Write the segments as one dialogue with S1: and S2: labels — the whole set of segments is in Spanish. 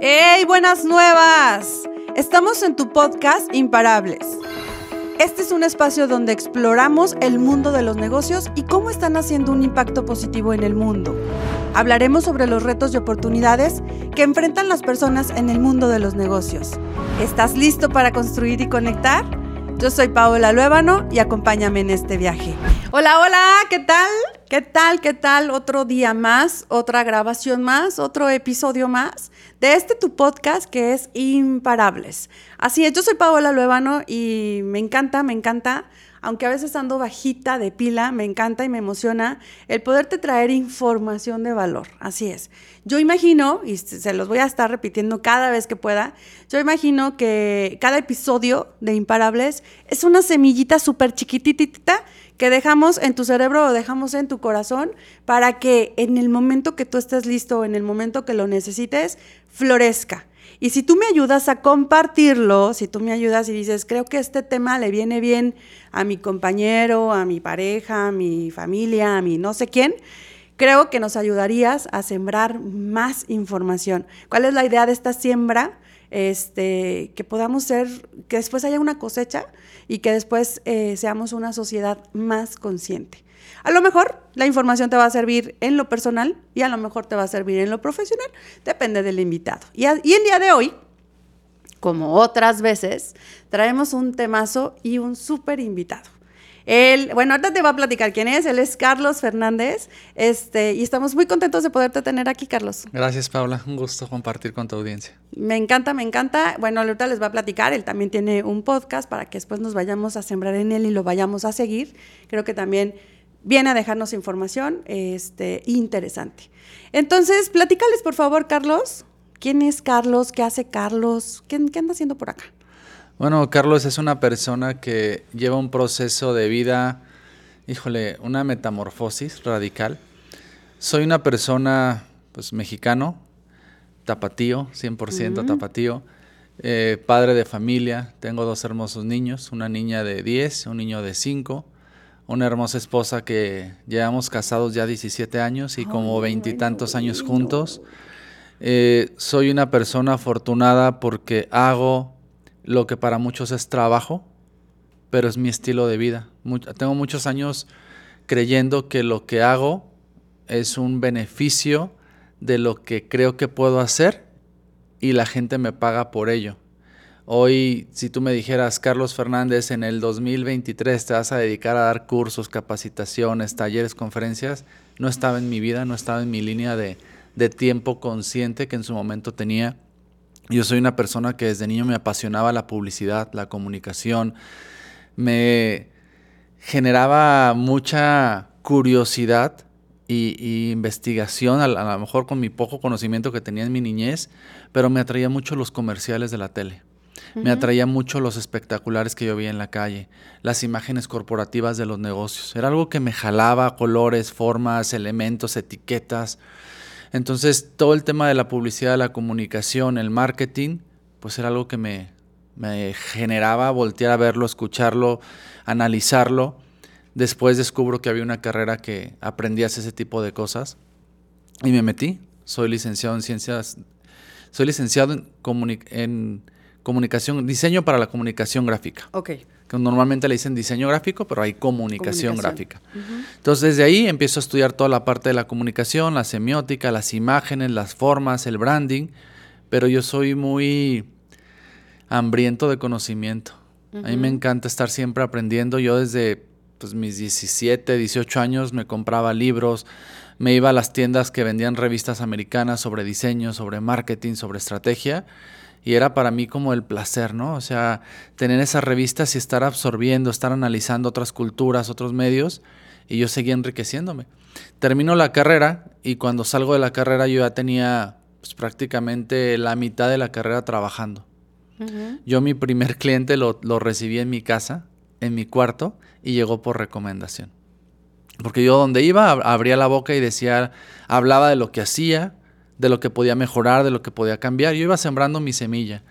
S1: ¡Hey, buenas nuevas! Estamos en tu podcast Imparables. Este es un espacio donde exploramos el mundo de los negocios y cómo están haciendo un impacto positivo en el mundo. Hablaremos sobre los retos y oportunidades que enfrentan las personas en el mundo de los negocios. ¿Estás listo para construir y conectar? Yo soy Paola Luébano y acompáñame en este viaje. Hola, hola, ¿qué tal? ¿Qué tal? ¿Qué tal? Otro día más, otra grabación más, otro episodio más de este tu podcast que es Imparables. Así es, yo soy Paola Luébano y me encanta, me encanta aunque a veces ando bajita de pila, me encanta y me emociona el poderte traer información de valor. Así es. Yo imagino, y se los voy a estar repitiendo cada vez que pueda, yo imagino que cada episodio de Imparables es una semillita súper chiquititita que dejamos en tu cerebro o dejamos en tu corazón para que en el momento que tú estés listo en el momento que lo necesites, florezca. Y si tú me ayudas a compartirlo, si tú me ayudas y dices, creo que este tema le viene bien a mi compañero, a mi pareja, a mi familia, a mi no sé quién, creo que nos ayudarías a sembrar más información. ¿Cuál es la idea de esta siembra? Este, que podamos ser, que después haya una cosecha y que después eh, seamos una sociedad más consciente. A lo mejor la información te va a servir en lo personal y a lo mejor te va a servir en lo profesional, depende del invitado. Y, el día de hoy, como otras veces, traemos un temazo y un súper invitado. Él, bueno, ahorita te va a platicar quién es. Él es Carlos Fernández. Este, y estamos muy contentos de poderte tener aquí, Carlos.
S2: Gracias, Paula. Un gusto compartir con tu audiencia.
S1: Me encanta, me encanta. Bueno, ahorita les va a platicar. Él también tiene un podcast para que después nos vayamos a sembrar en él y lo vayamos a seguir. Creo que también viene a dejarnos información este, interesante. Entonces, platícales, por favor, Carlos. ¿Quién es Carlos? ¿Qué hace Carlos? ¿Qué, qué anda haciendo por acá?
S2: Bueno, Carlos es una persona que lleva un proceso de vida, híjole, una metamorfosis radical. Soy una persona, pues, mexicano, tapatío, 100% tapatío, eh, padre de familia, tengo dos hermosos niños, una niña de 10, un niño de 5 una hermosa esposa que llevamos casados ya 17 años y como veintitantos años juntos. Eh, soy una persona afortunada porque hago lo que para muchos es trabajo, pero es mi estilo de vida. tengo muchos años creyendo que lo que hago es un beneficio de lo que creo que puedo hacer y la gente me paga por ello. Hoy, si tú me dijeras, Carlos Fernández, en el 2023 te vas a dedicar a dar cursos, capacitaciones, talleres, conferencias, no estaba en mi vida, no estaba en mi línea de, tiempo consciente que en su momento tenía. Yo soy una persona que desde niño me apasionaba la publicidad, la comunicación, me generaba mucha curiosidad y, investigación, a, a, lo mejor con mi poco conocimiento que tenía en mi niñez, pero me atraía mucho los comerciales de la tele. Me atraía mucho los espectaculares que yo veía en la calle, las imágenes corporativas de los negocios. Era algo que me jalaba colores, formas, elementos, etiquetas. Entonces, todo el tema de la publicidad, la comunicación, el marketing, pues era algo que me, generaba voltear a verlo, escucharlo, analizarlo. Después descubro que había una carrera que aprendías ese tipo de cosas y me metí. Soy licenciado en ciencias, soy licenciado en, en comunicación, diseño para la comunicación gráfica.
S1: Ok.
S2: Que normalmente le dicen diseño gráfico, pero hay comunicación, gráfica. Entonces, desde ahí empiezo a estudiar toda la parte de la comunicación, la semiótica, las imágenes, las formas, el branding, pero yo soy muy hambriento de conocimiento. A mí me encanta estar siempre aprendiendo. Yo desde pues, mis 17, 18 años me compraba libros, me iba a las tiendas que vendían revistas americanas sobre diseño, sobre marketing, sobre estrategia y era para mí como el placer, ¿no? O sea, tener esas revistas y estar absorbiendo, estar analizando otras culturas, otros medios, y yo seguía enriqueciéndome. Termino la carrera y cuando salgo de la carrera yo ya tenía pues, prácticamente la mitad de la carrera trabajando. Yo mi primer cliente lo, lo recibí en mi casa, en mi cuarto, y llegó por recomendación. Porque yo donde iba abría la boca y decía, hablaba de lo que hacía, de lo que podía mejorar, de lo que podía cambiar. Yo iba sembrando mi semilla.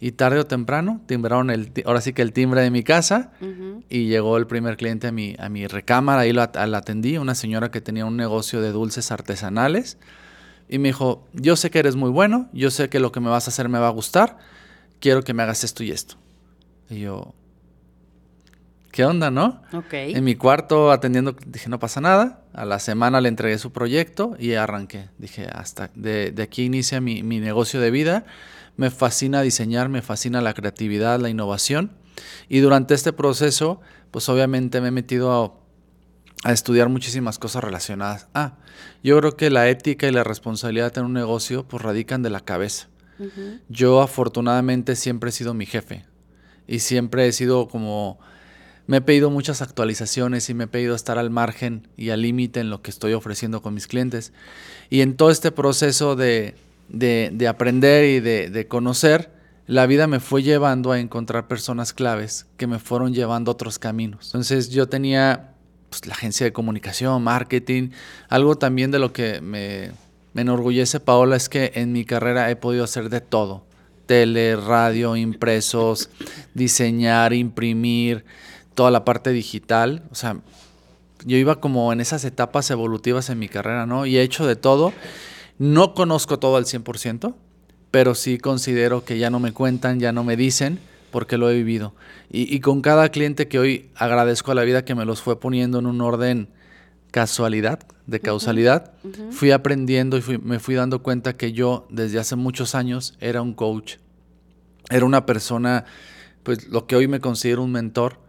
S2: Y tarde o temprano timbraron el, ahora sí que el timbre de mi casa y llegó el primer cliente a mi, a mi recámara, ahí la, atendí, una señora que tenía un negocio de dulces artesanales. Y me dijo, yo sé que eres muy bueno, yo sé que lo que me vas a hacer me va a gustar, quiero que me hagas esto y esto. Y yo, ¿qué onda, no?
S1: Ok.
S2: En mi cuarto atendiendo, dije, no pasa nada. A la semana le entregué su proyecto y arranqué. Dije, hasta de, aquí inicia mi, mi, negocio de vida. Me fascina diseñar, me fascina la creatividad, la innovación. Y durante este proceso, pues obviamente me he metido a, a estudiar muchísimas cosas relacionadas. Ah, yo creo que la ética y la responsabilidad en un negocio, pues radican de la cabeza. Yo afortunadamente siempre he sido mi jefe y siempre he sido como me he pedido muchas actualizaciones y me he pedido estar al margen y al límite en lo que estoy ofreciendo con mis clientes. Y en todo este proceso de, de, aprender y de, de, conocer, la vida me fue llevando a encontrar personas claves que me fueron llevando a otros caminos. Entonces yo tenía pues, la agencia de comunicación, marketing, algo también de lo que me, me enorgullece, Paola, es que en mi carrera he podido hacer de todo. Tele, radio, impresos, diseñar, imprimir, toda la parte digital. O sea, yo iba como en esas etapas evolutivas en mi carrera, ¿no? Y he hecho de todo. No conozco todo al 100%, pero sí considero que ya no me cuentan, ya no me dicen, porque lo he vivido. Y, con cada cliente que hoy agradezco a la vida que me los fue poniendo en un orden casualidad, de causalidad, fui aprendiendo y me fui dando cuenta que yo desde hace muchos años era un coach, era una persona, pues lo que hoy me considero un mentor,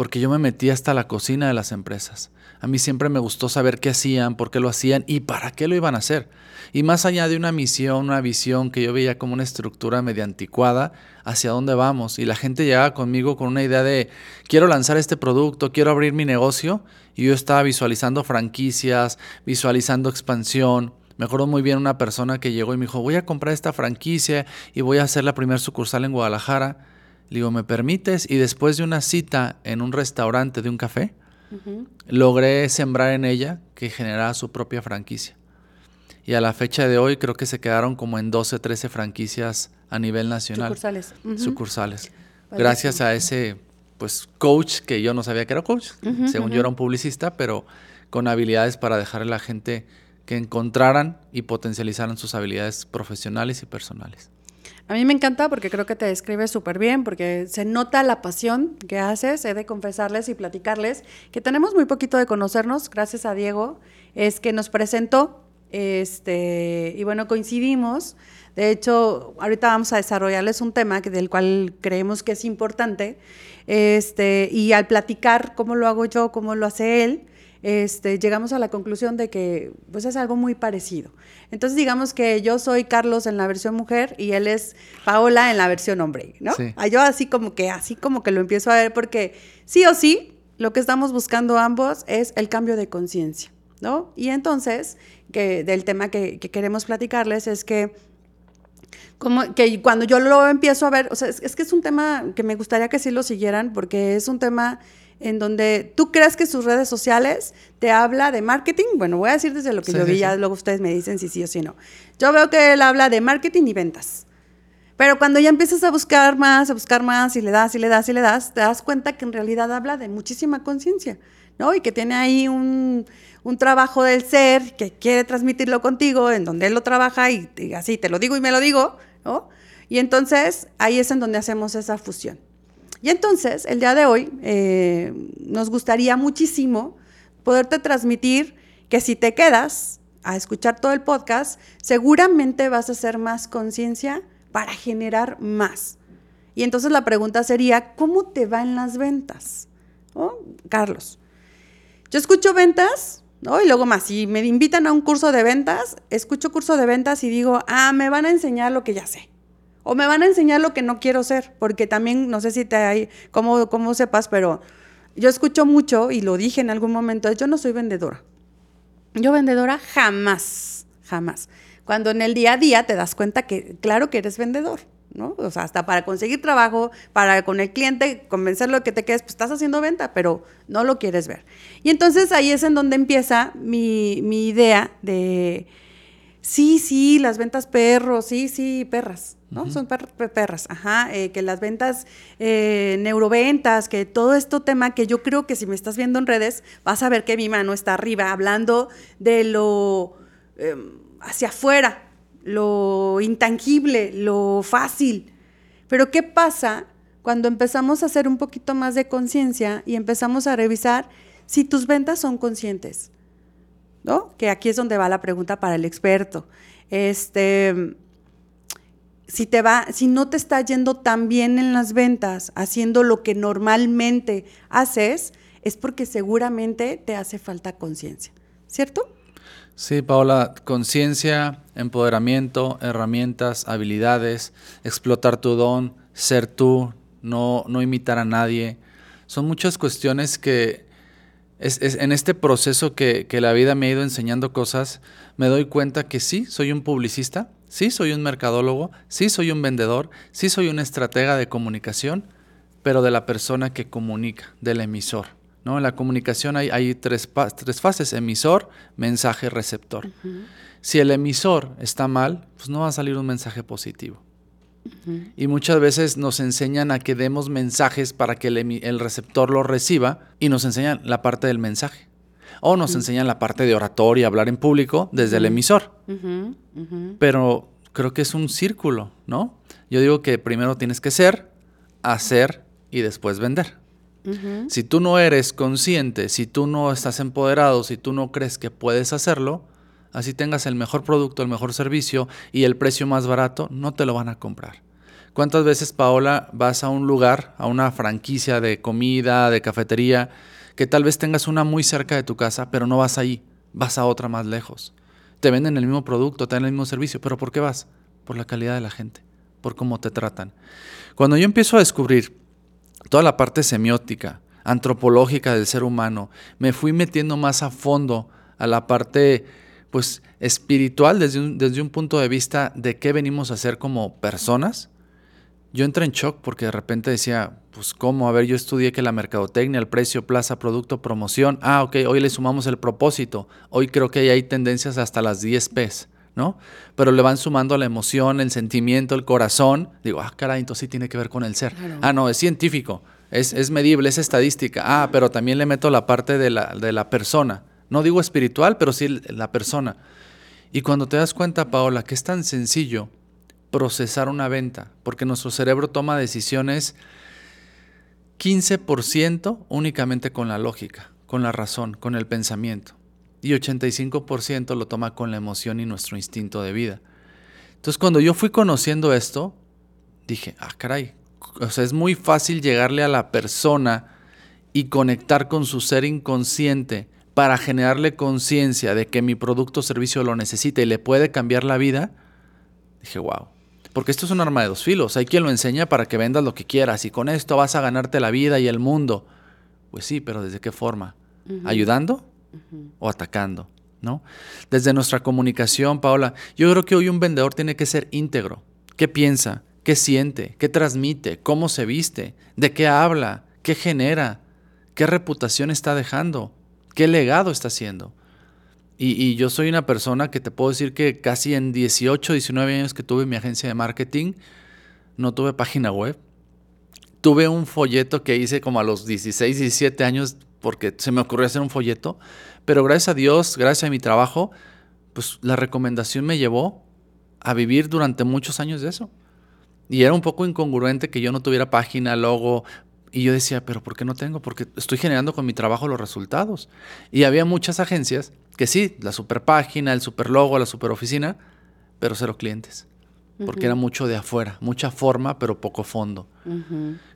S2: porque yo me metí hasta la cocina de las empresas. A mí siempre me gustó saber qué hacían, por qué lo hacían y para qué lo iban a hacer. Y más allá de una misión, una visión que yo veía como una estructura medio anticuada, hacia dónde vamos. Y la gente llegaba conmigo con una idea de, quiero lanzar este producto, quiero abrir mi negocio. Y yo estaba visualizando franquicias, visualizando expansión. Me acuerdo muy bien una persona que llegó y me dijo, voy a comprar esta franquicia y voy a hacer la primera sucursal en Guadalajara. Le digo, ¿me permites? Y después de una cita en un restaurante de un café, logré sembrar en ella que generara su propia franquicia. Y a la fecha de hoy creo que se quedaron como en 12, 13 franquicias a nivel nacional.
S1: Sucursales.
S2: Sucursales. Gracias a ese pues coach que yo no sabía que era coach, según yo era un publicista, pero con habilidades para dejarle a la gente que encontraran y potencializaran sus habilidades profesionales y personales.
S1: A mí me encanta porque creo que te describe súper bien, porque se nota la pasión que haces. He de confesarles y platicarles que tenemos muy poquito de conocernos, gracias a Diego, es que nos presentó, este, y bueno, coincidimos. De hecho, ahorita vamos a desarrollarles un tema que, del cual creemos que es importante, este, y al platicar cómo lo hago yo, cómo lo hace él, este, llegamos a la conclusión de que pues es algo muy parecido. Entonces digamos que yo soy Carlos en la versión mujer y él es Paola en la versión hombre, ¿no? Ah, yo así como que, así como que lo empiezo a ver porque sí o sí, lo que estamos buscando ambos es el cambio de conciencia, ¿no? Y entonces, que del tema que, queremos platicarles es que como que cuando yo lo empiezo a ver, o sea, es, es, que es un tema que me gustaría que sí lo siguieran porque es un tema en donde tú crees que sus redes sociales te habla de marketing. Bueno, voy a decir desde lo que yo vi, ya luego ustedes me dicen si sí o si no. Yo veo que él habla de marketing y ventas. Pero cuando ya empiezas a buscar más, a buscar más, y le das, y le das, y le das, te das cuenta que en realidad habla de muchísima conciencia, ¿no? Y que tiene ahí un, un, trabajo del ser que quiere transmitirlo contigo, en donde él lo trabaja y, y así te lo digo y me lo digo, ¿no? Y entonces ahí es en donde hacemos esa fusión. Y entonces, el día de hoy, eh, nos gustaría muchísimo poderte transmitir que si te quedas a escuchar todo el podcast, seguramente vas a hacer más conciencia para generar más. Y entonces la pregunta sería, ¿cómo te va en las ventas? ¿Oh? Carlos, yo escucho ventas, ¿no? Y luego más, si me invitan a un curso de ventas, escucho curso de ventas y digo, ah, me van a enseñar lo que ya sé. O me van a enseñar lo que no quiero ser, porque también, no sé si te hay, cómo, sepas, pero yo escucho mucho y lo dije en algún momento, yo no soy vendedora. Yo vendedora jamás, jamás. Cuando en el día a día te das cuenta que, claro que eres vendedor, ¿no? O sea, hasta para conseguir trabajo, para con el cliente convencerlo de que te quedes, pues estás haciendo venta, pero no lo quieres ver. Y entonces ahí es en donde empieza mi, mi idea de, sí, sí, las ventas perros, sí, sí, perras, ¿no? Son perras, ajá, eh, que las ventas, eh, neuroventas, que todo esto tema que yo creo que si me estás viendo en redes, vas a ver que mi mano está arriba hablando de lo... Em, hacia afuera, lo intangible, lo fácil. Pero ¿qué pasa cuando empezamos a hacer un poquito más de conciencia y empezamos a revisar si tus ventas son conscientes? ¿No? Que aquí es donde va la pregunta para el experto. Este, si te va, si no te está yendo tan bien en las ventas, haciendo lo que normalmente haces, es porque seguramente te hace falta conciencia, ¿cierto?
S2: Sí, Paola, conciencia, empoderamiento, herramientas, habilidades, explotar tu don, ser tú, no, no imitar a nadie. Son muchas cuestiones que es, en este proceso que, que la vida me ha ido enseñando cosas, me doy cuenta que sí, soy un publicista, sí, soy un mercadólogo, sí, soy un vendedor, sí, soy un estratega de comunicación, pero de la persona que comunica, del emisor. ¿no? En la comunicación hay, hay tres, tres, fases, emisor, mensaje, receptor. Si el emisor está mal, pues no va a salir un mensaje positivo. Y muchas veces nos enseñan a que demos mensajes para que el, receptor lo reciba y nos enseñan la parte del mensaje. O nos enseñan la parte de oratoria, hablar en público desde el emisor. Pero creo que es un círculo, ¿no? Yo digo que primero tienes que ser, hacer y después vender. Si tú no eres consciente, si tú no estás empoderado, si tú no crees que puedes hacerlo, así tengas el mejor producto, el mejor servicio y el precio más barato, no te lo van a comprar. ¿Cuántas veces, Paola, vas a un lugar, a una franquicia de comida, de cafetería, que tal vez tengas una muy cerca de tu casa, pero no vas ahí, vas a otra más lejos? Te venden el mismo producto, te dan el mismo servicio, pero ¿por qué vas? Por la calidad de la gente, por cómo te tratan. Cuando yo empiezo a descubrir toda la parte semiótica, antropológica del ser humano, me fui metiendo más a fondo a la parte pues espiritual desde un, desde un punto de vista de qué venimos a hacer como personas, yo entré en shock porque de repente decía, pues cómo, a ver, yo estudié que la mercadotecnia, el precio, plaza, producto, promoción, ah, ok, hoy le sumamos el propósito, hoy creo que hay tendencias hasta las 10 P's, ¿no? Pero le van sumando la emoción, el sentimiento, el corazón, digo, ah, caray, entonces sí tiene que ver con el ser. Ah, no, es científico, es, es, medible, es estadística, ah, pero también le meto la parte de la, de la persona, no digo espiritual, pero sí la persona. Y cuando te das cuenta, Paola, que es tan sencillo procesar una venta, porque nuestro cerebro toma decisiones 15% únicamente con la lógica, con la razón, con el pensamiento, y 85% lo toma con la emoción y nuestro instinto de vida. Entonces cuando yo fui conociendo esto, dije, ah, caray, o sea, es muy fácil llegarle a la persona y conectar con su ser inconsciente para generarle conciencia de que mi producto o servicio lo necesita y le puede cambiar la vida, dije, wow. Porque esto es un arma de dos filos. Hay quien lo enseña para que vendas lo que quieras y con esto vas a ganarte la vida y el mundo. Pues sí, pero ¿desde qué forma? ¿Ayudando o atacando? ¿No? Desde nuestra comunicación, Paola, yo creo que hoy un vendedor tiene que ser íntegro. ¿Qué piensa? ¿Qué siente? ¿Qué transmite? ¿Cómo se viste? ¿De qué habla? ¿Qué genera? ¿Qué reputación está dejando? ¿Qué legado está haciendo? Y, yo soy una persona que te puedo decir que casi en 18, 19 años que tuve mi agencia de marketing, no tuve página web. Tuve un folleto que hice como a los 16, 17 años porque se me ocurrió hacer un folleto, pero gracias a Dios, gracias a mi trabajo, pues la recomendación me llevó a vivir durante muchos años de eso. Y era un poco incongruente que yo no tuviera página, logo, y yo decía, pero ¿por qué no tengo? Porque estoy generando con mi trabajo los resultados. Y había muchas agencias que sí, la super página, el super logo, la super oficina, pero cero clientes. Porque era mucho de afuera, mucha forma, pero poco fondo.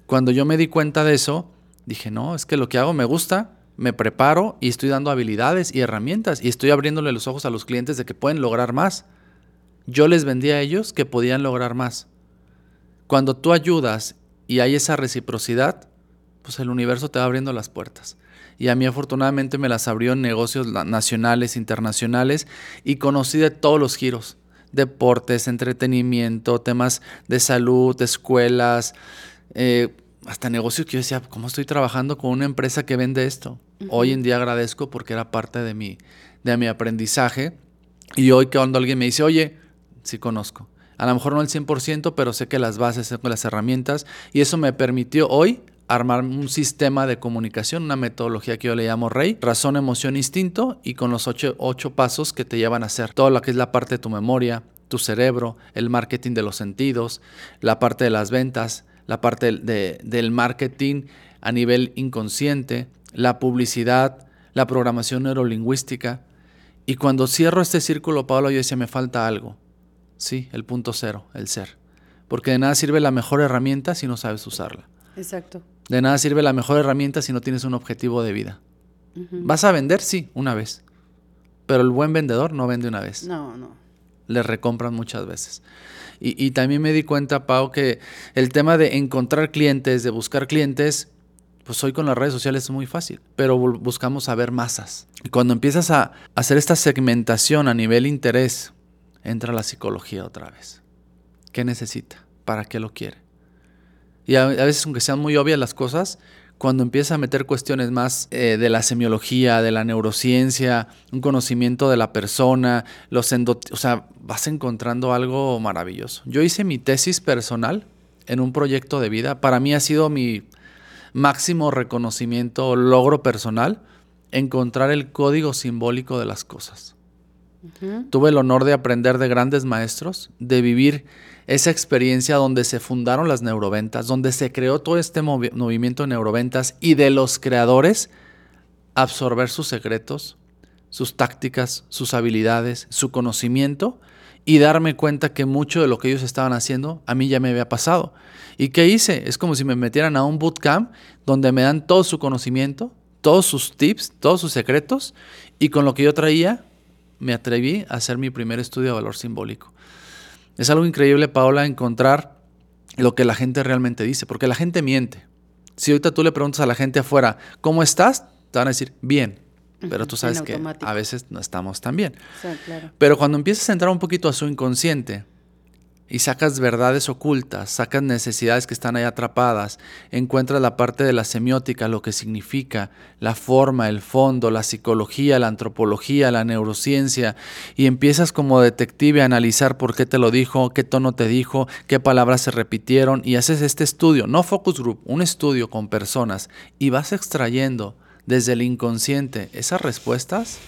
S2: Cuando yo me di cuenta de eso, dije, no, es que lo que hago me gusta, me preparo y estoy dando habilidades y herramientas y estoy abriéndole los ojos a los clientes de que pueden lograr más. Yo les vendí a ellos que podían lograr más. Cuando tú ayudas y hay esa reciprocidad, pues el universo te va abriendo las puertas. Y a mí afortunadamente me las abrió en negocios nacionales, internacionales y conocí de todos los giros. Deportes, entretenimiento, temas de salud, escuelas, eh, hasta negocios que yo decía, ¿cómo estoy trabajando con una empresa que vende esto? Hoy en día agradezco porque era parte de mi, de mi aprendizaje. Y hoy cuando alguien me dice, oye, sí conozco. A lo mejor no el 100%, pero sé que las bases, que las herramientas. Y eso me permitió hoy armar un sistema de comunicación, una metodología que yo le llamo REI, razón, emoción, instinto, y con los ocho, pasos que te llevan a hacer todo lo que es la parte de tu memoria, tu cerebro, el marketing de los sentidos, la parte de las ventas, la parte de, del marketing a nivel inconsciente, la publicidad, la programación neurolingüística. Y cuando cierro este círculo, Pablo, yo decía, me falta algo. Sí, el punto cero, el ser. Porque de nada sirve la mejor herramienta si no sabes usarla.
S1: Exacto.
S2: De nada sirve la mejor herramienta si no tienes un objetivo de vida. ¿Vas a vender? Sí, una vez. Pero el buen vendedor no vende una vez.
S1: No, no.
S2: Le recompran muchas veces. Y, y también me di cuenta, Pau, que el tema de encontrar clientes, de buscar clientes, pues hoy con las redes sociales es muy fácil, pero buscamos saber masas. Y cuando empiezas a hacer esta segmentación a nivel interés, entra la psicología otra vez. ¿Qué necesita? ¿Para qué lo quiere? Y a, veces, aunque sean muy obvias las cosas, cuando empieza a meter cuestiones más eh, de la semiología, de la neurociencia, un conocimiento de la persona, los o sea, vas encontrando algo maravilloso. Yo hice mi tesis personal en un proyecto de vida. Para mí ha sido mi máximo reconocimiento logro personal encontrar el código simbólico de las cosas. Tuve el honor de aprender de grandes maestros, de vivir esa experiencia donde se fundaron las neuroventas, donde se creó todo este movimiento de neuroventas y de los creadores absorber sus secretos, sus tácticas, sus habilidades, su conocimiento y darme cuenta que mucho de lo que ellos estaban haciendo a mí ya me había pasado. ¿Y qué hice? Es como si me metieran a un bootcamp donde me dan todo su conocimiento, todos sus tips, todos sus secretos y con lo que yo traía me atreví a hacer mi primer estudio de valor simbólico. Es algo increíble, Paola, encontrar lo que la gente realmente dice, porque la gente miente. Si ahorita tú le preguntas a la gente afuera, ¿cómo estás? Te van a decir, bien. Pero tú sabes que a veces no estamos tan bien. Pero cuando empiezas a entrar un poquito a su inconsciente, y sacas verdades ocultas, sacas necesidades que están ahí atrapadas, encuentras la parte de la semiótica, lo que significa, la forma, el fondo, la psicología, la antropología, la neurociencia, y empiezas como detective a analizar por qué te lo dijo, qué tono te dijo, qué palabras se repitieron, y haces este estudio, no focus group, un estudio con personas, y vas extrayendo desde el inconsciente esas respuestas.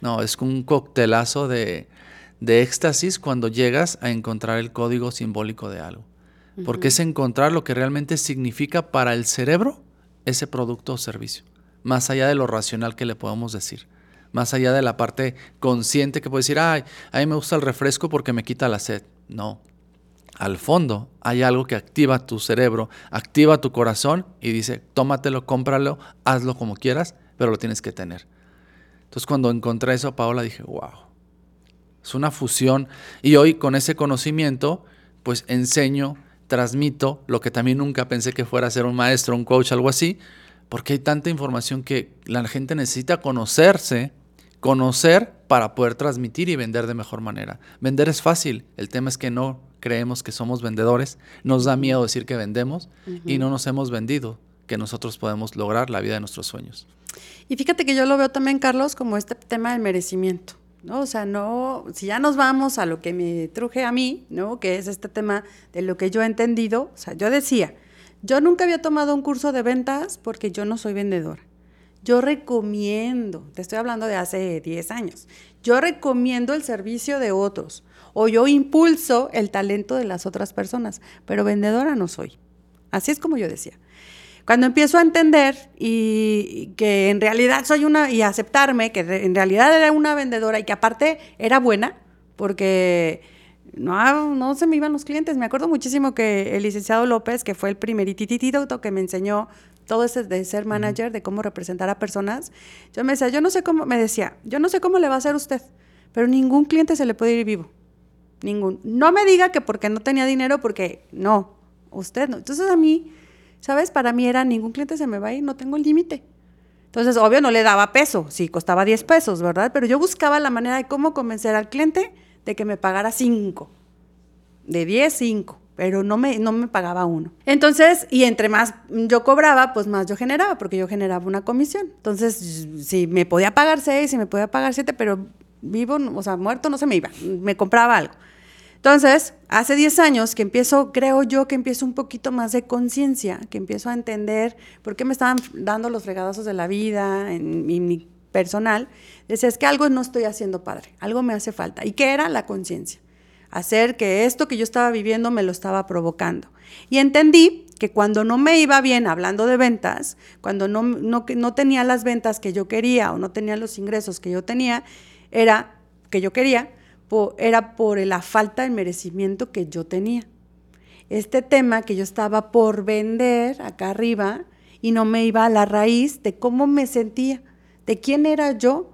S2: No, es un coctelazo de, de éxtasis cuando llegas a encontrar el código simbólico de algo. Porque es encontrar lo que realmente significa para el cerebro ese producto o servicio, más allá de lo racional que le podemos decir, más allá de la parte consciente que puede decir, ay, a mí me gusta el refresco porque me quita la sed. No, al fondo hay algo que activa tu cerebro, activa tu corazón y dice, tómatelo, cómpralo, hazlo como quieras, pero lo tienes que tener. Entonces cuando encontré eso, Paola, dije, wow, es una fusión. Y hoy con ese conocimiento, pues enseño, transmito lo que también nunca pensé que fuera a ser un maestro, un coach, algo así, porque hay tanta información que la gente necesita conocerse, conocer para poder transmitir y vender de mejor manera. Vender es fácil, el tema es que no creemos que somos vendedores, nos da miedo decir que vendemos y no nos hemos vendido, que nosotros podemos lograr la vida de nuestros sueños.
S1: Y fíjate que yo lo veo también, Carlos, como este tema del merecimiento. ¿No? O sea, no, si ya nos vamos a lo que me truje a mí, ¿no? Que es este tema de lo que yo he entendido, o sea, yo decía, yo nunca había tomado un curso de ventas porque yo no soy vendedora. Yo recomiendo, te estoy hablando de hace 10 años, yo recomiendo el servicio de otros o yo impulso el talento de las otras personas, pero vendedora no soy. Así es como yo decía. Cuando empiezo a entender y que en realidad soy una, y aceptarme que en realidad era una vendedora y que aparte era buena, porque no, no se me iban los clientes. Me acuerdo muchísimo que el licenciado López, que fue el primerititito que me enseñó todo ese de ser manager, de cómo representar a personas, yo me decía, yo no sé cómo, me decía, yo no sé cómo le va a hacer usted, pero ningún cliente se le puede ir vivo. Ningún. No me diga que porque no tenía dinero, porque no, usted no. Entonces a mí ¿sabes? Para mí era ningún cliente se me va a no tengo límite. Entonces, obvio, no le daba peso, sí, costaba 10 pesos, ¿verdad? Pero yo buscaba la manera de cómo convencer al cliente de que me pagara 5. De 10, 5, pero no me, no me pagaba uno. Entonces, y entre más yo cobraba, pues más yo generaba, porque yo generaba una comisión. Entonces, si me podía pagar 6, si me podía pagar 7, pero vivo, o sea, muerto no se me iba, me compraba algo. Entonces, hace 10 años que empiezo, creo yo que empiezo un poquito más de conciencia, que empiezo a entender por qué me estaban dando los fregadazos de la vida en, mi personal. Decía, es que algo no estoy haciendo padre, algo me hace falta. ¿Y qué era? La conciencia. Hacer que esto que yo estaba viviendo me lo estaba provocando. Y entendí que cuando no me iba bien hablando de ventas, cuando no, no, no tenía las ventas que yo quería o no tenía los ingresos que yo tenía, era que yo quería, era por la falta de merecimiento que yo tenía. Este tema que yo estaba por vender acá arriba y no me iba a la raíz de cómo me sentía, de quién era yo,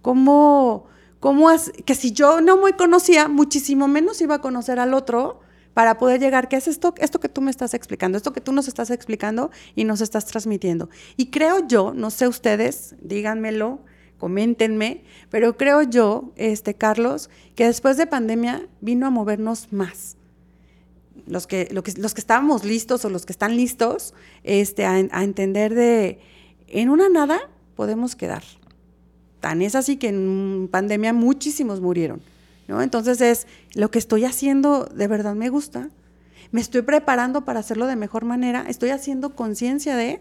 S1: cómo, cómo que si yo no me conocía, muchísimo menos iba a conocer al otro para poder llegar, ¿qué es esto? Esto que tú me estás explicando, esto que tú nos estás explicando y nos estás transmitiendo. Y creo yo, no sé ustedes, díganmelo, coméntenme, pero creo yo, este Carlos, que después de pandemia vino a movernos más. Los que, los que estábamos listos o los que están listos este, a, entender de, en una nada podemos quedar. Tan es así que en pandemia muchísimos murieron. ¿no? Entonces es, lo que estoy haciendo de verdad me gusta, me estoy preparando para hacerlo de mejor manera, estoy haciendo conciencia de,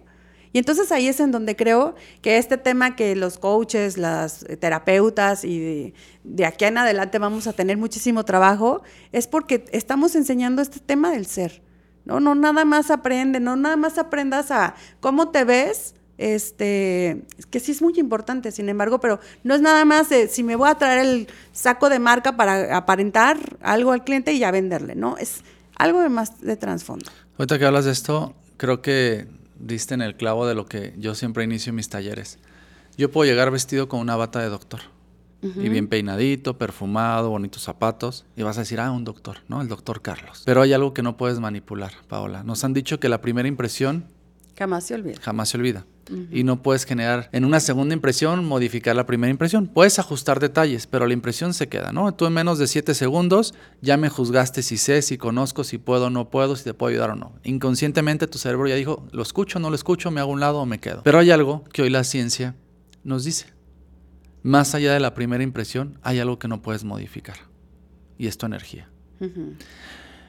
S1: y entonces ahí es en donde creo que este tema que los coaches, las terapeutas y de, aquí en adelante vamos a tener muchísimo trabajo, es porque estamos enseñando este tema del ser. No, no nada más aprende, no nada más aprendas a cómo te ves, este, que sí es muy importante, sin embargo, pero no es nada más si me voy a traer el saco de marca para aparentar algo al cliente y ya venderle, ¿no? Es algo de más de trasfondo.
S2: Ahorita que hablas de esto, creo que diste en el clavo de lo que yo siempre inicio en mis talleres. Yo puedo llegar vestido con una bata de doctor. Y bien peinadito, perfumado, bonitos zapatos. Y vas a decir, ah, un doctor, ¿no? El doctor Carlos. Pero hay algo que no puedes manipular, Paola. Nos han dicho que la primera impresión...
S1: Jamás se olvida.
S2: Jamás se olvida y no puedes generar en una segunda impresión modificar la primera impresión. Puedes ajustar detalles, pero la impresión se queda, ¿no? Tú en menos de 7 segundos ya me juzgaste si sé, si conozco, si puedo o no puedo, si te puedo ayudar o no. Inconscientemente tu cerebro ya dijo, lo escucho, no lo escucho, me hago un lado o me quedo. Pero hay algo que hoy la ciencia nos dice. Más allá de la primera impresión, hay algo que no puedes modificar. Y es tu energía.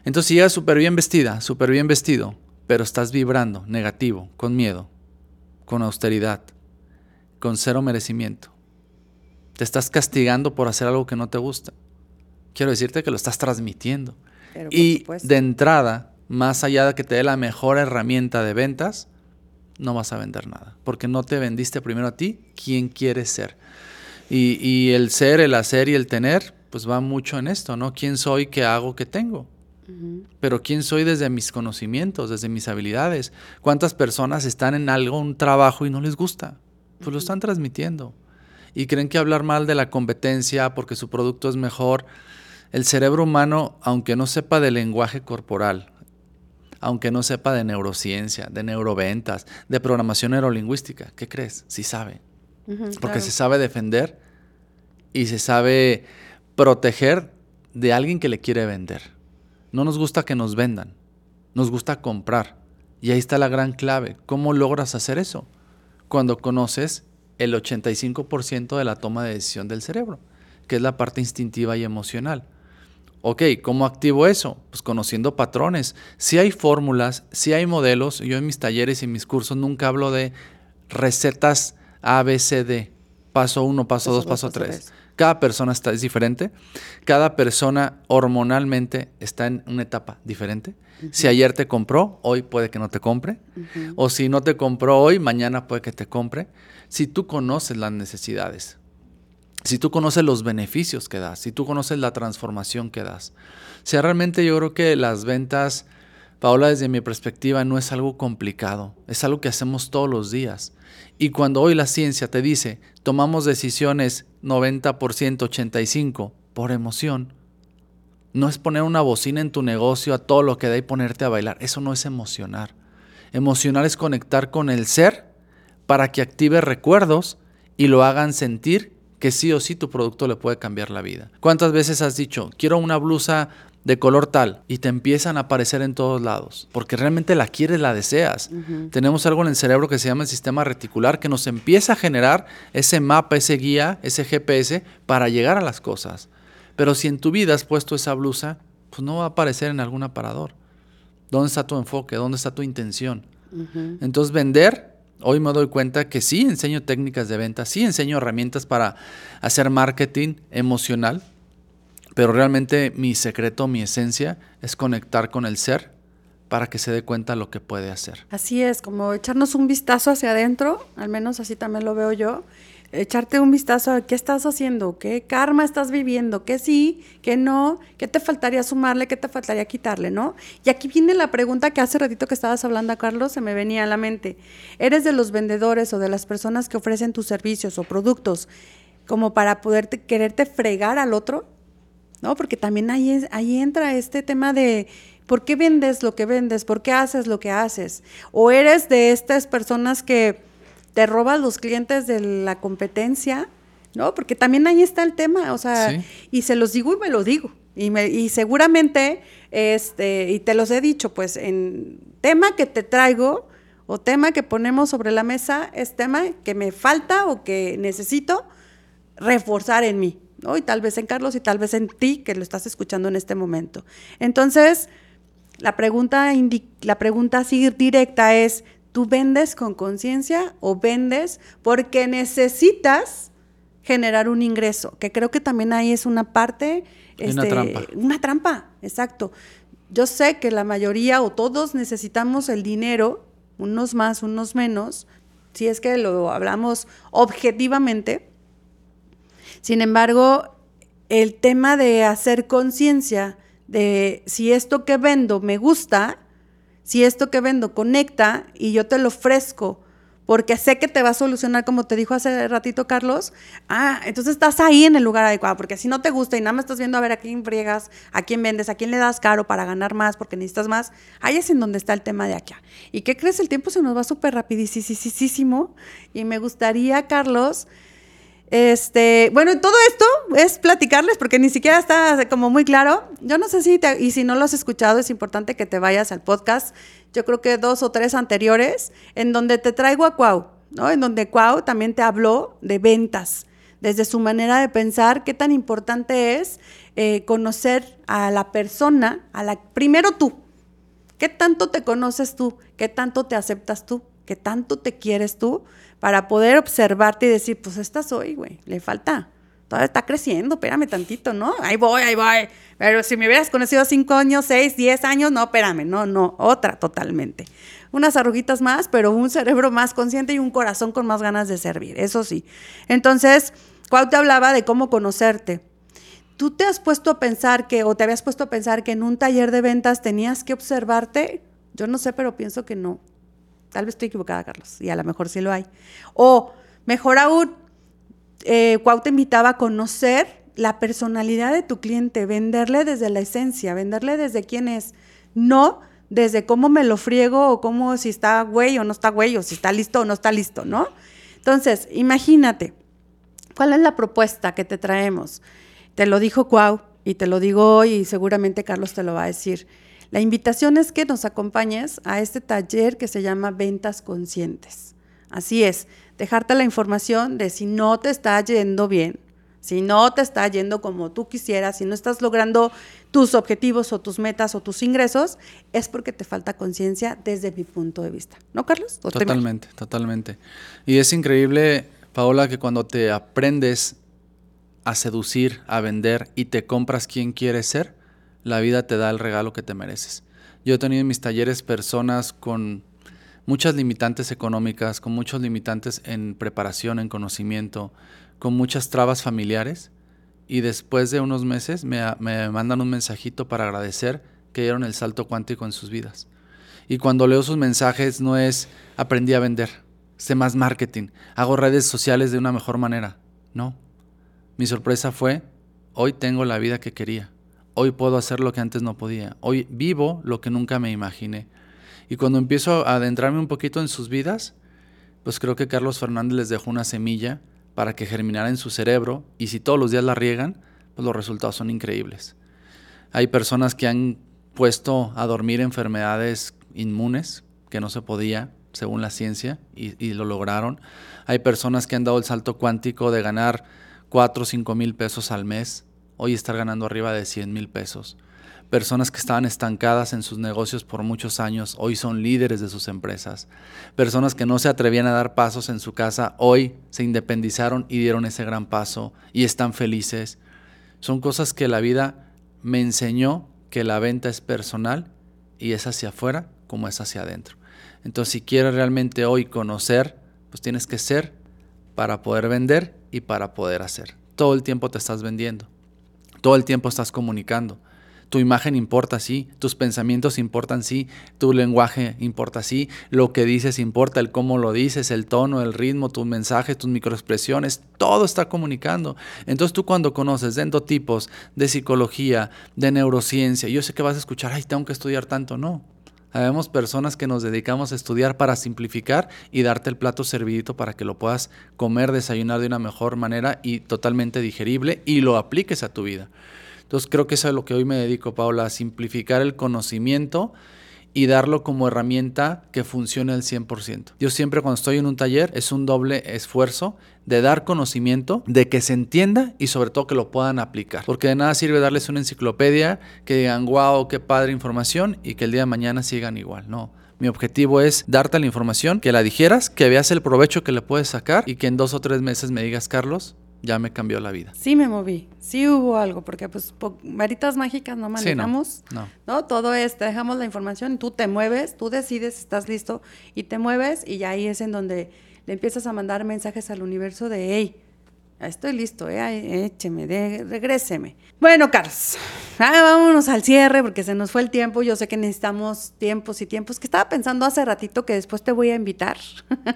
S2: Entonces, si llegas súper bien vestida, súper bien vestido, pero estás vibrando negativo, con miedo, con austeridad, con cero merecimiento. Te estás castigando por hacer algo que no te gusta. Quiero decirte que lo estás transmitiendo. y de entrada, más allá de que te dé la mejor herramienta de ventas, no vas a vender nada. Porque no te vendiste primero a ti, quién quieres ser. Y, y el ser, el hacer y el tener, pues va mucho en esto, ¿no? ¿Quién soy, qué hago, qué tengo? Pero ¿quién soy desde mis conocimientos, desde mis habilidades? ¿Cuántas personas están en algo, un trabajo y no les gusta? Pues lo están transmitiendo. Y creen que hablar mal de la competencia porque su producto es mejor. El cerebro humano, aunque no sepa de lenguaje corporal, aunque no sepa de neurociencia, de neuroventas, de programación neurolingüística, ¿qué crees? Sí sabe. porque se sabe defender y se sabe proteger de alguien que le quiere vender. No nos gusta que nos vendan, nos gusta comprar. Y ahí está la gran clave. ¿Cómo logras hacer eso? Cuando conoces el 85% de la toma de decisión del cerebro, que es la parte instintiva y emocional. Ok, ¿cómo activo eso? Pues conociendo patrones. Si hay fórmulas, si hay modelos, yo en mis talleres y en mis cursos nunca hablo de recetas A, B, C, D. Paso 1, paso 2, paso 3. Cada persona está, es diferente. Cada persona hormonalmente está en una etapa diferente. Si ayer te compró, hoy puede que no te compre. O si no te compró hoy, mañana puede que te compre. Si tú conoces las necesidades, si tú conoces los beneficios que das, si tú conoces la transformación que das. O sea, realmente yo creo que las ventas, Paola, desde mi perspectiva, no es algo complicado. Es algo que hacemos todos los días. Y cuando hoy la ciencia te dice, tomamos decisiones 90%, 85% por emoción, no es poner una bocina en tu negocio a todo lo que da y ponerte a bailar. Eso no es emocionar. Emocionar es conectar con el ser para que active recuerdos y lo hagan sentir que sí o sí tu producto le puede cambiar la vida. ¿Cuántas veces has dicho, quiero una blusa de color tal y te empiezan a aparecer en todos lados, porque realmente la quieres, la deseas. Tenemos algo en el cerebro que se llama el sistema reticular que nos empieza a generar ese mapa, ese guía, ese GPS para llegar a las cosas. Pero si en tu vida has puesto esa blusa, pues no va a aparecer en algún aparador. ¿Dónde está tu enfoque? ¿Dónde está tu intención? Entonces vender, hoy me doy cuenta que sí enseño técnicas de venta, sí enseño herramientas para hacer marketing emocional, pero realmente mi secreto, mi esencia es conectar con el ser para que se dé cuenta lo que puede hacer.
S1: Así es, como echarnos un vistazo hacia adentro, al menos así también lo veo yo, echarte un vistazo a qué estás haciendo, qué karma estás viviendo, qué sí, qué no, qué te faltaría sumarle, qué te faltaría quitarle, ¿no? Y aquí viene la pregunta que hace ratito que estabas hablando, Carlos, se me venía a la mente. ¿Eres de los vendedores o de las personas que ofrecen tus servicios o productos como para poderte quererte fregar al otro? ¿No? Porque también ahí, ahí entra este tema de ¿Por qué vendes lo que vendes? ¿Por qué haces lo que haces? ¿O eres de estas personas que te robas los clientes de la competencia? ¿No? Porque también ahí está el tema, o sea, y se los digo y me lo digo. Y, me, y seguramente, este, y te los he dicho, pues en tema que te traigo o tema que ponemos sobre la mesa es tema que me falta o que necesito reforzar en mí, ¿no? Y tal vez en Carlos y tal vez en ti que lo estás escuchando en este momento. Entonces, la pregunta, la pregunta así directa es, ¿tú vendes con conciencia o vendes porque necesitas generar un ingreso? Que creo que también ahí es una parte...
S2: una este, trampa.
S1: Una trampa, exacto. Yo sé que la mayoría o todos necesitamos el dinero, unos más, unos menos, si es que lo hablamos objetivamente. Sin embargo, el tema de hacer conciencia de si esto que vendo me gusta, si esto que vendo conecta y yo te lo ofrezco porque sé que te va a solucionar, como te dijo hace ratito Carlos, ah, entonces estás ahí en el lugar adecuado, porque si no te gusta y nada más estás viendo a ver a quién friegas, a quién vendes, a quién le das caro para ganar más porque necesitas más, ahí es en donde está el tema de acá. ¿Y qué crees? El tiempo se nos va súper rapidísimo y me gustaría, Carlos, este, bueno, todo esto es platicarles porque ni siquiera está como muy claro. Yo no sé si, te, y si no lo has escuchado, es importante que te vayas al podcast. Yo creo que dos o tres anteriores, en donde te traigo a Cuau, ¿no? En donde Cuau también te habló de ventas, desde su manera de pensar, qué tan importante es eh, conocer a la persona, a la, primero tú. ¿Qué tanto te conoces tú? ¿Qué tanto te aceptas tú? ¿Qué tanto te quieres tú? Para poder observarte y decir, pues esta soy, güey, le falta. Todavía está creciendo, espérame tantito, ¿no? Ahí voy, ahí voy. Pero si me hubieras conocido cinco años, seis, diez años, no, espérame, no, no, otra totalmente. Unas arruguitas más, pero un cerebro más consciente y un corazón con más ganas de servir, eso sí. Entonces, Cuau te hablaba de cómo conocerte. ¿Tú te has puesto a pensar que, o te habías puesto a pensar que en un taller de ventas tenías que observarte? Yo no sé, pero pienso que no. Tal vez estoy equivocada, Carlos, y a lo mejor sí lo hay. O mejor aún, eh, Cuau te invitaba a conocer la personalidad de tu cliente, venderle desde la esencia, venderle desde quién es, no desde cómo me lo friego o cómo si está güey o no está güey o si está listo o no está listo, ¿no? Entonces, imagínate, ¿cuál es la propuesta que te traemos? Te lo dijo Cuau y te lo digo hoy y seguramente Carlos te lo va a decir. La invitación es que nos acompañes a este taller que se llama Ventas Conscientes. Así es, dejarte la información de si no te está yendo bien, si no te está yendo como tú quisieras, si no estás logrando tus objetivos o tus metas o tus ingresos, es porque te falta conciencia desde mi punto de vista. ¿No, Carlos?
S2: Totalmente, totalmente. Y es increíble, Paola, que cuando te aprendes a seducir, a vender y te compras quien quieres ser, la vida te da el regalo que te mereces. Yo he tenido en mis talleres personas con muchas limitantes económicas, con muchos limitantes en preparación, en conocimiento, con muchas trabas familiares y después de unos meses me, mandan un mensajito para agradecer que dieron el salto cuántico en sus vidas. Y cuando leo sus mensajes no es aprendí a vender, sé más marketing, hago redes sociales de una mejor manera. No. Mi sorpresa fue, hoy tengo la vida que quería. Hoy puedo hacer lo que antes no podía. Hoy vivo lo que nunca me imaginé. Y cuando empiezo a adentrarme un poquito en sus vidas, pues creo que Carlos Fernández les dejó una semilla para que germinara en su cerebro y si todos los días la riegan, pues los resultados son increíbles. Hay personas que han puesto a dormir enfermedades inmunes que no se podía según la ciencia y, lo lograron. Hay personas que han dado el salto cuántico de ganar 4 o 5 mil pesos al mes hoy estar ganando arriba de 100 mil pesos. Personas que estaban estancadas en sus negocios por muchos años, hoy son líderes de sus empresas. Personas que no se atrevían a dar pasos en su casa, hoy se independizaron y dieron ese gran paso y están felices. Son cosas que la vida me enseñó que la venta es personal y es hacia afuera como es hacia adentro. Entonces, si quieres realmente hoy conocer, pues tienes que ser para poder vender y para poder hacer. Todo el tiempo te estás vendiendo. Todo el tiempo estás comunicando. Tu imagen importa, sí. Tus pensamientos importan, sí. Tu lenguaje importa, sí. Lo que dices importa, el cómo lo dices, el tono, el ritmo, tus mensajes, tus microexpresiones. Todo está comunicando. Entonces tú cuando conoces de endotipos, de psicología, de neurociencia, yo sé que vas a escuchar, ay, tengo que estudiar tanto. No. Habemos personas que nos dedicamos a estudiar para simplificar y darte el plato servidito para que lo puedas comer, desayunar de una mejor manera y totalmente digerible y lo apliques a tu vida. Entonces creo que eso es lo que hoy me dedico, Paula, a simplificar el conocimiento y darlo como herramienta que funcione al 100%. Yo siempre cuando estoy en un taller es un doble esfuerzo de dar conocimiento, de que se entienda y sobre todo que lo puedan aplicar. Porque de nada sirve darles una enciclopedia que digan, wow, qué padre información y que el día de mañana sigan igual. No. Mi objetivo es darte la información, que la dijeras, que veas el provecho que le puedes sacar y que en dos o tres meses me digas, Carlos, ya me cambió la vida.
S1: Sí me moví, sí hubo algo, porque pues varitas mágicas no manejamos,
S2: no,
S1: no. Todo es, te dejamos la información, tú te mueves, tú decides, estás listo y te mueves y ya ahí es en donde le empiezas a mandar mensajes al universo de, hey, estoy listo, eh, écheme, de, regréseme. Bueno, Carlos, ah, vámonos al cierre porque se nos fue el tiempo. Yo sé que necesitamos tiempos y tiempos, que estaba pensando hace ratito que después te voy a invitar.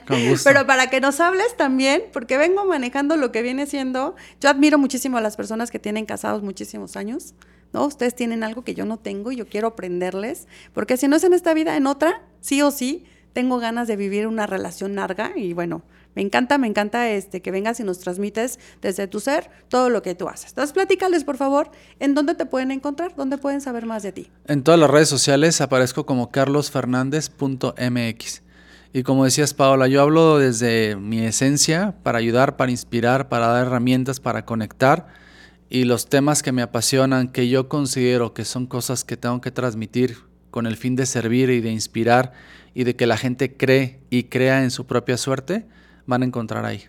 S2: Con gusto.
S1: Pero para que nos hables también, porque vengo manejando lo que viene siendo. Yo admiro muchísimo a las personas que tienen casados muchísimos años. ¿no? Ustedes tienen algo que yo no tengo y yo quiero aprenderles, porque si no es en esta vida, en otra, sí o sí, tengo ganas de vivir una relación larga y bueno, me encanta, me encanta este, que vengas y nos transmites desde tu ser todo lo que tú haces. Entonces, platícales, por favor, en dónde te pueden encontrar, dónde pueden saber más de ti.
S2: En todas las redes sociales aparezco como carlosfernandez.mx. Y como decías, Paola, yo hablo desde mi esencia para ayudar, para inspirar, para dar herramientas, para conectar. Y los temas que me apasionan, que yo considero que son cosas que tengo que transmitir con el fin de servir y de inspirar y de que la gente cree y crea en su propia suerte, van a encontrar ahí.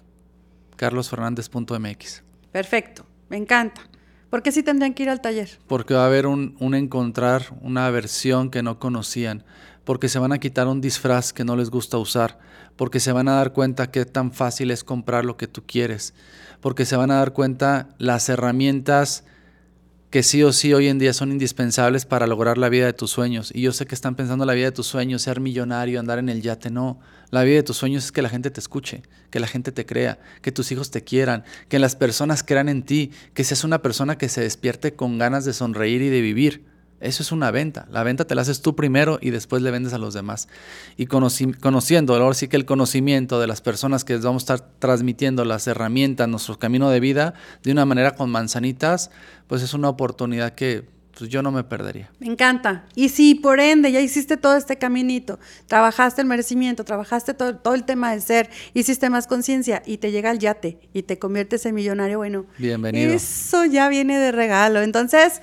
S2: carlosfernandez.mx.
S1: Perfecto, me encanta. ¿Por qué sí tendrían que ir al taller?
S2: Porque va a haber un, un, encontrar, una versión que no conocían, porque se van a quitar un disfraz que no les gusta usar, porque se van a dar cuenta que tan fácil es comprar lo que tú quieres, porque se van a dar cuenta las herramientas que sí o sí hoy en día son indispensables para lograr la vida de tus sueños. Y yo sé que están pensando la vida de tus sueños, ser millonario, andar en el yate. No, la vida de tus sueños es que la gente te escuche, que la gente te crea, que tus hijos te quieran, que las personas crean en ti, que seas una persona que se despierte con ganas de sonreír y de vivir. Eso es una venta. La venta te la haces tú primero y después le vendes a los demás. Y conociendo, ahora sí que el conocimiento de las personas que les vamos a estar transmitiendo las herramientas, nuestro camino de vida, de una manera con manzanitas, pues es una oportunidad que pues yo no me perdería.
S1: Me encanta. Y si por ende ya hiciste todo este caminito, trabajaste el merecimiento, trabajaste todo, todo el tema de ser, hiciste más conciencia y te llega el yate y te conviertes en millonario, bueno.
S2: Bienvenido.
S1: Eso ya viene de regalo. Entonces...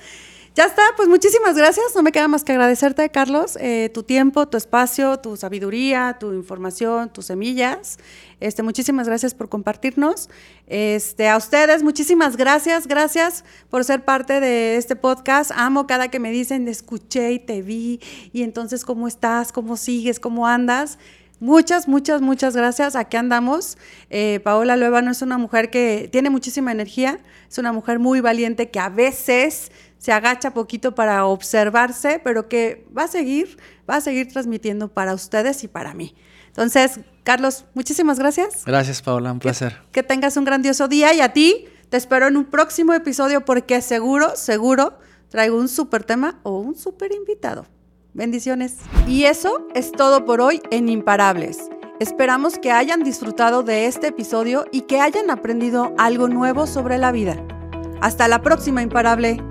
S1: Ya está, pues muchísimas gracias. No me queda más que agradecerte, Carlos, eh, tu tiempo, tu espacio, tu sabiduría, tu información, tus semillas. Este, muchísimas gracias por compartirnos. Este, a ustedes, muchísimas gracias, gracias por ser parte de este podcast. Amo cada que me dicen, escuché y te vi, y entonces, ¿cómo estás? ¿Cómo sigues? ¿Cómo andas? Muchas, muchas, muchas gracias. Aquí andamos. Eh, Paola no es una mujer que tiene muchísima energía, es una mujer muy valiente que a veces se agacha poquito para observarse, pero que va a seguir, va a seguir transmitiendo para ustedes y para mí. Entonces, Carlos, muchísimas gracias.
S2: Gracias, Paola, un placer.
S1: Que, tengas un grandioso día y a ti te espero en un próximo episodio porque seguro, seguro traigo un súper tema o un súper invitado. Bendiciones. Y eso es todo por hoy en Imparables. Esperamos que hayan disfrutado de este episodio y que hayan aprendido algo nuevo sobre la vida. Hasta la próxima, Imparable.